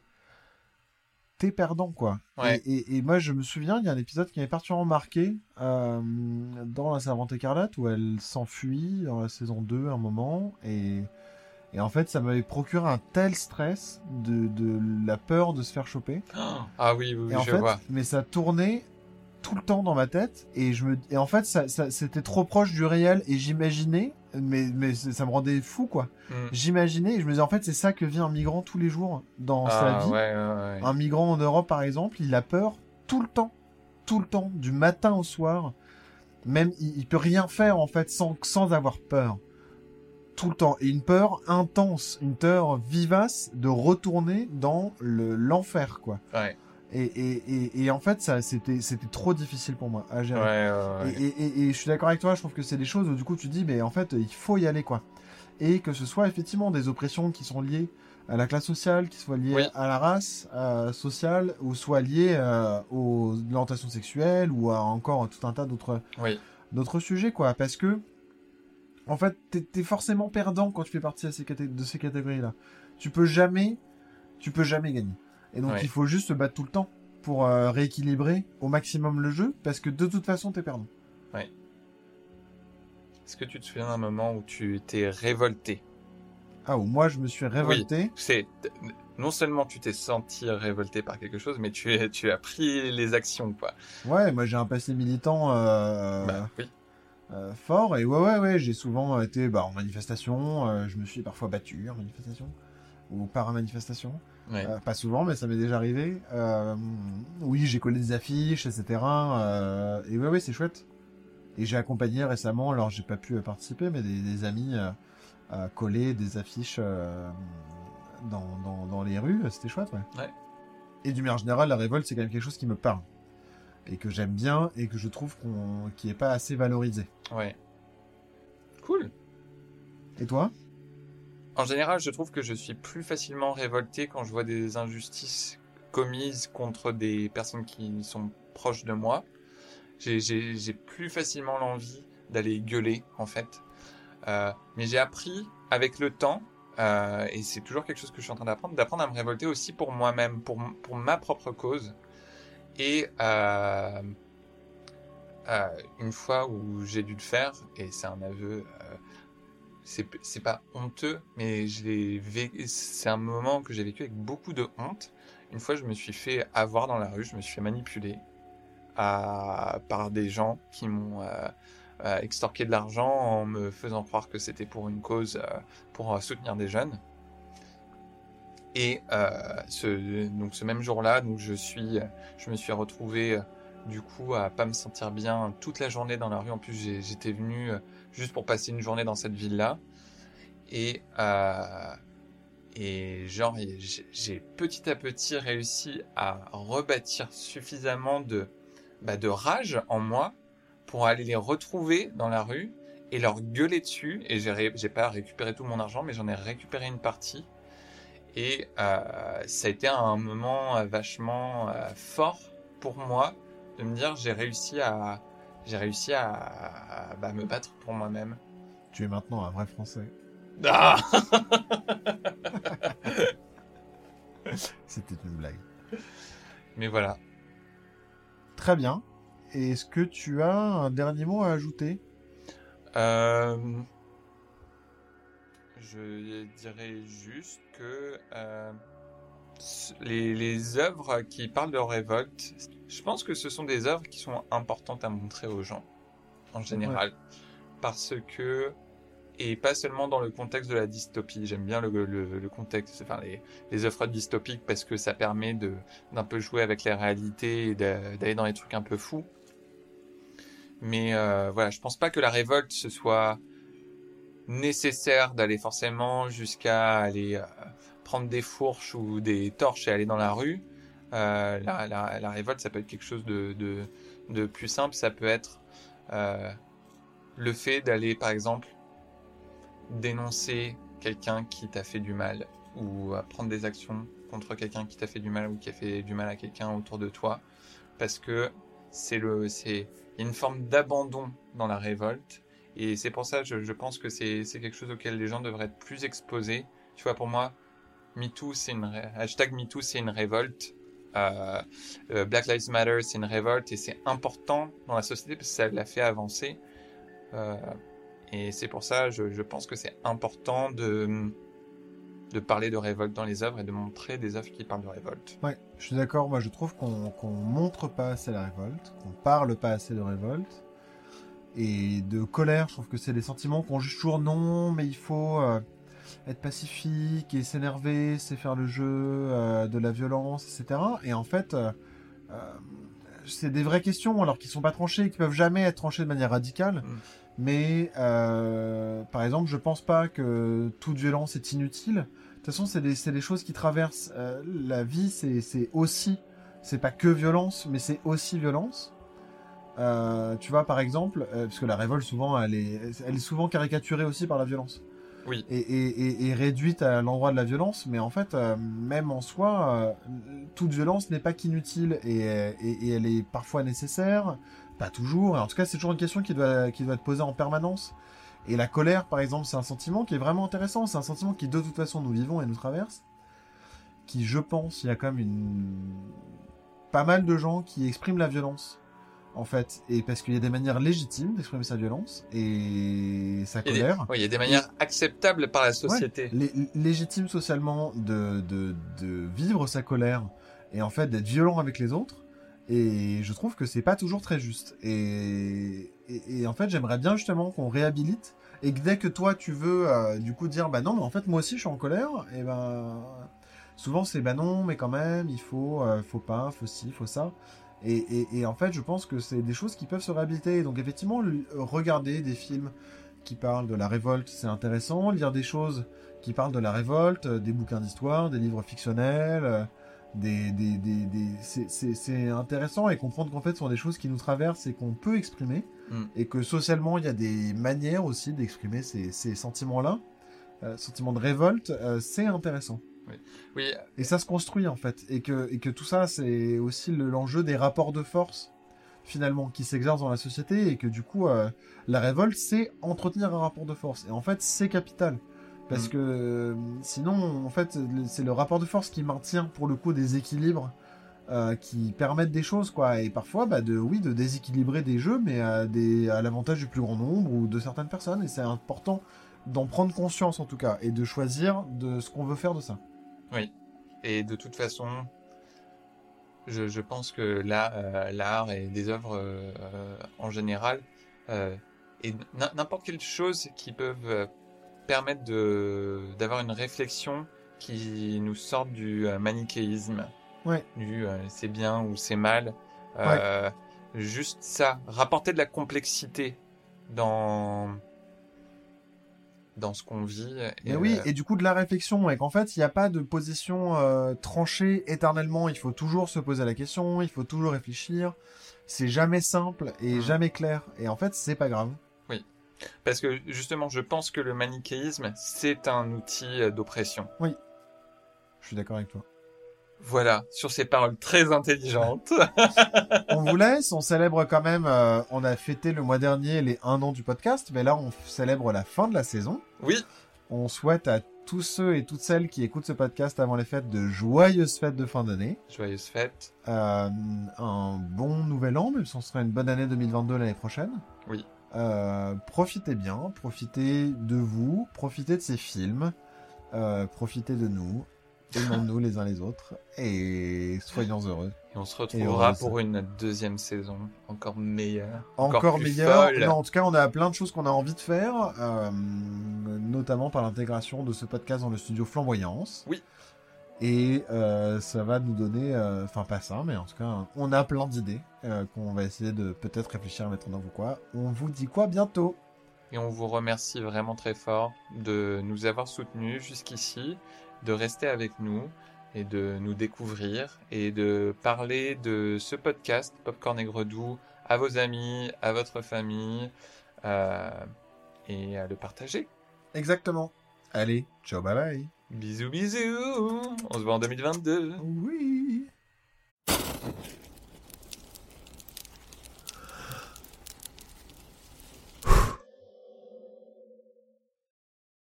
t'es perdant quoi. Ouais. Et, et- et moi je me souviens, il y a un épisode qui m'avait particulièrement marqué euh, dans la servante écarlate où elle s'enfuit dans la saison 2 à un moment et, et en fait ça m'avait procuré un tel stress de, de la peur de se faire choper. Ah oui, oui, oui, Et en je fait, vois. mais ça tournait tout le temps dans ma tête et je me et en fait ça, ça- c'était trop proche du réel et j'imaginais mais mais ça me rendait fou quoi. Mm. J'imaginais et je me disais en fait c'est ça que vit un migrant tous les jours dans sa Ah, vie. ouais, ouais, ouais. Un migrant en Europe par exemple, il a peur tout le temps, tout le temps, du matin au soir. Même il, il peut rien faire en fait sans sans avoir peur. Tout le temps et une peur intense, une peur vivace de retourner dans le l'enfer quoi. Ouais. Et, et, et, et en fait, ça, c'était, c'était trop difficile pour moi à gérer. ouais, ouais. Et, je suis d'accord avec toi, je trouve que c'est des choses où du coup tu dis, mais en fait, il faut y aller, quoi. Et que ce soit effectivement des oppressions qui sont liées à la classe sociale, qui soient liées Oui. à la race euh, sociale, ou soit liées euh, aux l'orientation sexuelle, ou à encore tout un tas d'autres, Oui. d'autres sujets, quoi. Parce que, en fait, t'es, t'es forcément perdant quand tu fais partie de ces, de ces catégories-là. Tu peux jamais, tu peux jamais gagner. Et donc, Ouais. il faut juste se battre tout le temps pour euh, rééquilibrer au maximum le jeu, parce que de toute façon, t'es perdant. Est-ce que tu te souviens d'un moment où tu t'es révolté? Ah, ou moi, je me suis révolté? C'est non seulement tu t'es senti révolté par quelque chose, mais tu, es- tu as pris les actions, quoi. Ouais, moi, j'ai un passé militant euh, Bah oui. euh, fort, et ouais, ouais, ouais, j'ai souvent été bah, en manifestation, euh, je me suis parfois battu en manifestation, ou par manifestation. Ouais. Euh, pas souvent, mais ça m'est déjà arrivé. Euh, oui, j'ai collé des affiches, etc. euh, et ouais, ouais, c'est chouette. Et j'ai accompagné récemment, alors j'ai pas pu participer, mais des, des amis coller des affiches dans, dans, dans les rues, c'était chouette, ouais. Ouais. Et du manière générale, la révolte, c'est quand même quelque chose qui me parle. Et que j'aime bien, et que je trouve qu'on qui est pas assez valorisé. Ouais. Cool. Et toi? En général, je trouve que je suis plus facilement révolté quand je vois des injustices commises contre des personnes qui sont proches de moi. J'ai- plus facilement l'envie d'aller gueuler, en fait. Euh, mais j'ai appris avec le temps, euh, et c'est toujours quelque chose que je suis en train d'apprendre, d'apprendre à me révolter aussi pour moi-même, pour, pour ma propre cause. Et euh, une fois où j'ai dû le faire, et c'est un aveu c'est pas honteux, mais c'est un moment que j'ai vécu avec beaucoup de honte. Une fois, je me suis fait avoir dans la rue, je me suis fait manipuler par des gens qui m'ont euh, euh, extorqué de l'argent en me faisant croire que c'était pour une cause, euh, pour euh, soutenir des jeunes. Et ce, donc ce même jour-là, je je me suis retrouvé du coup à pas me sentir bien toute la journée dans la rue. En plus, j'étais venu euh, juste pour passer une journée dans cette ville-là. Et, euh, genre, j'ai petit à petit réussi à rebâtir suffisamment de, bah, de rage en moi pour aller les retrouver dans la rue et leur gueuler dessus. Et j'ai pas récupéré tout mon argent, mais j'en ai récupéré une partie. Et euh, ça a été un moment vachement fort pour moi de me dire j'ai réussi à j'ai réussi à, à, bah, me battre pour moi-même. Tu es maintenant un vrai Français. Ah [LAUGHS] C'était une blague. Mais voilà. Très bien. Est-ce que tu as un dernier mot à ajouter? Euh, je dirais juste que euh, les, les œuvres qui parlent de révolte, je pense que ce sont des œuvres qui sont importantes à montrer aux gens, en général. Parce que, et pas seulement dans le contexte de la dystopie, j'aime bien le, le, le contexte, enfin les, les œuvres dystopiques parce que ça permet de d'un peu jouer avec les réalités et d'aller dans les trucs un peu fous. Mais euh, voilà, je pense pas que la révolte ce soit nécessaire d'aller forcément jusqu'à aller euh, prendre des fourches ou des torches et aller dans la rue. Euh, la, révolte, ça peut être quelque chose de, plus simple. Ça peut être euh, le fait d'aller, par exemple, dénoncer quelqu'un qui t'a fait du mal ou prendre des actions contre quelqu'un qui t'a fait du mal ou qui a fait du mal à quelqu'un autour de toi parce que c'est une forme d'abandon dans la révolte. Et c'est pour ça je, je pense que c'est quelque chose auquel les gens devraient être plus exposés. Tu vois pour moi hashtag MeToo c'est une révolte euh, Black Lives Matter c'est une révolte et c'est important dans la société parce que ça la fait avancer euh, et c'est pour ça je, je pense que c'est important de de parler de révolte dans les œuvres et de montrer des œuvres qui parlent de révolte. Ouais, je suis d'accord. Moi, je trouve qu'on qu'on montre pas assez la révolte, qu'on parle pas assez de révolte et de colère. Je trouve que c'est des sentiments qu'on juge toujours non, mais il faut euh, être pacifique et s'énerver, c'est faire le jeu euh, de la violence, etc. Et en fait, euh, c'est des vraies questions, alors qu'ils sont pas tranchées, qui peuvent jamais être tranchées de manière radicale. Mm. Mais euh, par exemple, je pense pas que toute violence est inutile. De toute façon, c'est des, des, choses qui traversent euh, la vie. C'est aussi, c'est pas que violence, mais c'est aussi violence. Euh, tu vois, par exemple, euh, parce que la révolte souvent, elle est, elle est souvent caricaturée aussi par la violence. Et, réduite à l'endroit de la violence, mais en fait, euh, même en soi, toute violence n'est pas qu'inutile et, elle est parfois nécessaire. Pas toujours. En tout cas, c'est toujours une question qui doit, qui doit être posée en permanence. Et la colère, par exemple, c'est un sentiment qui est vraiment intéressant. C'est un sentiment qui, de toute façon, nous vivons et nous traverse. Qui, je pense, il y a quand même pas mal de gens qui expriment la violence. En fait, et parce qu'il y a des manières légitimes d'exprimer sa violence et sa colère. Oui, il y a des manières acceptables par la société. Ouais, légitimes socialement de, de, de vivre sa colère et en fait d'être violent avec les autres et je trouve que c'est pas toujours très juste. Et, et, et en fait, j'aimerais bien justement qu'on réhabilite et que dès que toi tu veux euh, du coup dire bah non, mais en fait moi aussi je suis en colère, et ben souvent c'est bah non, mais quand même il faut, euh, faut pas, faut ci, faut ça. Et, et, et en fait, je pense que c'est des choses qui peuvent se réhabiliter. Donc effectivement, regarder des films qui parlent de la révolte, c'est intéressant. Lire des choses qui parlent de la révolte, des bouquins d'histoire, des livres fictionnels des, des, des, des c'est intéressant et comprendre qu'en fait ce sont des choses qui nous traversent et qu'on peut exprimer mm. et que socialement il y a des manières aussi d'exprimer ces, ces sentiments-là, euh, sentiments de révolte, euh, c'est intéressant. Oui. oui. Et ça se construit en fait et que, et que tout ça c'est aussi l'enjeu des rapports de force finalement qui s'exercent dans la société et que du coup euh, la révolte c'est entretenir un rapport de force et en fait c'est capital. Parce mm. que euh, sinon, en fait, c'est le rapport de force qui maintient pour le coup des équilibres euh, qui permettent des choses, quoi. Et parfois, bah, de, oui, de déséquilibrer des jeux, mais à, des, à l'avantage du plus grand nombre ou de certaines personnes. Et c'est important d'en prendre conscience en tout cas et de choisir de ce qu'on veut faire de ça. Oui. Et de toute façon, je, je pense que là, euh, l'art et des œuvres euh, en général, euh, et n'importe quelle chose qui peuvent permettre de d'avoir une réflexion qui nous sorte du manichéisme, ouais. du euh, c'est bien ou c'est mal. Euh. Juste ça, rapporter de la complexité dans dans ce qu'on vit. Et oui, et du coup de la réflexion, et qu'en fait, il n'y a pas de position euh, tranchée éternellement. Il faut toujours se poser la question, il faut toujours réfléchir. C'est jamais simple et mmh. jamais clair. Et en fait, c'est pas grave. Parce que justement, je pense que le manichéisme, c'est un outil euh, d'oppression. Oui. Je suis d'accord avec toi. Voilà, sur ces paroles très intelligentes. [LAUGHS] on vous laisse, on célèbre quand même, euh, on a fêté le mois dernier les un an du podcast, mais là on célèbre la fin de la saison. Oui. On souhaite à tous ceux et toutes celles qui écoutent ce podcast avant les fêtes de joyeuses fêtes de fin d'année. Joyeuses fêtes. Euh, un bon nouvel an, même si on sera une bonne année 2022 l'année prochaine. Oui. Euh, profitez bien, profitez de vous, profitez de ces films, profitez de nous, aimons-nous les uns les autres et soyons heureux. Et on se retrouvera pour une deuxième saison encore meilleure. Encore, encore meilleure. Non, en tout cas, on a plein de choses qu'on a envie de faire, euh, notamment par l'intégration de ce podcast dans le studio Flamboyance. Oui. Et euh, ça va nous donner, euh, enfin pas ça, mais en tout cas, on a plein d'idées qu'on va essayer de peut-être réfléchir à mettre dans vos quoi. On vous dit quoi bientôt? Et on vous remercie vraiment très fort de nous avoir soutenus jusqu'ici, de rester avec nous et de nous découvrir et de parler de ce podcast Popcorn et Gredou à vos amis, à votre famille euh, et à le partager. Exactement. Allez, ciao, bye bye. Bisous bisous, on se voit en 2022. Oui.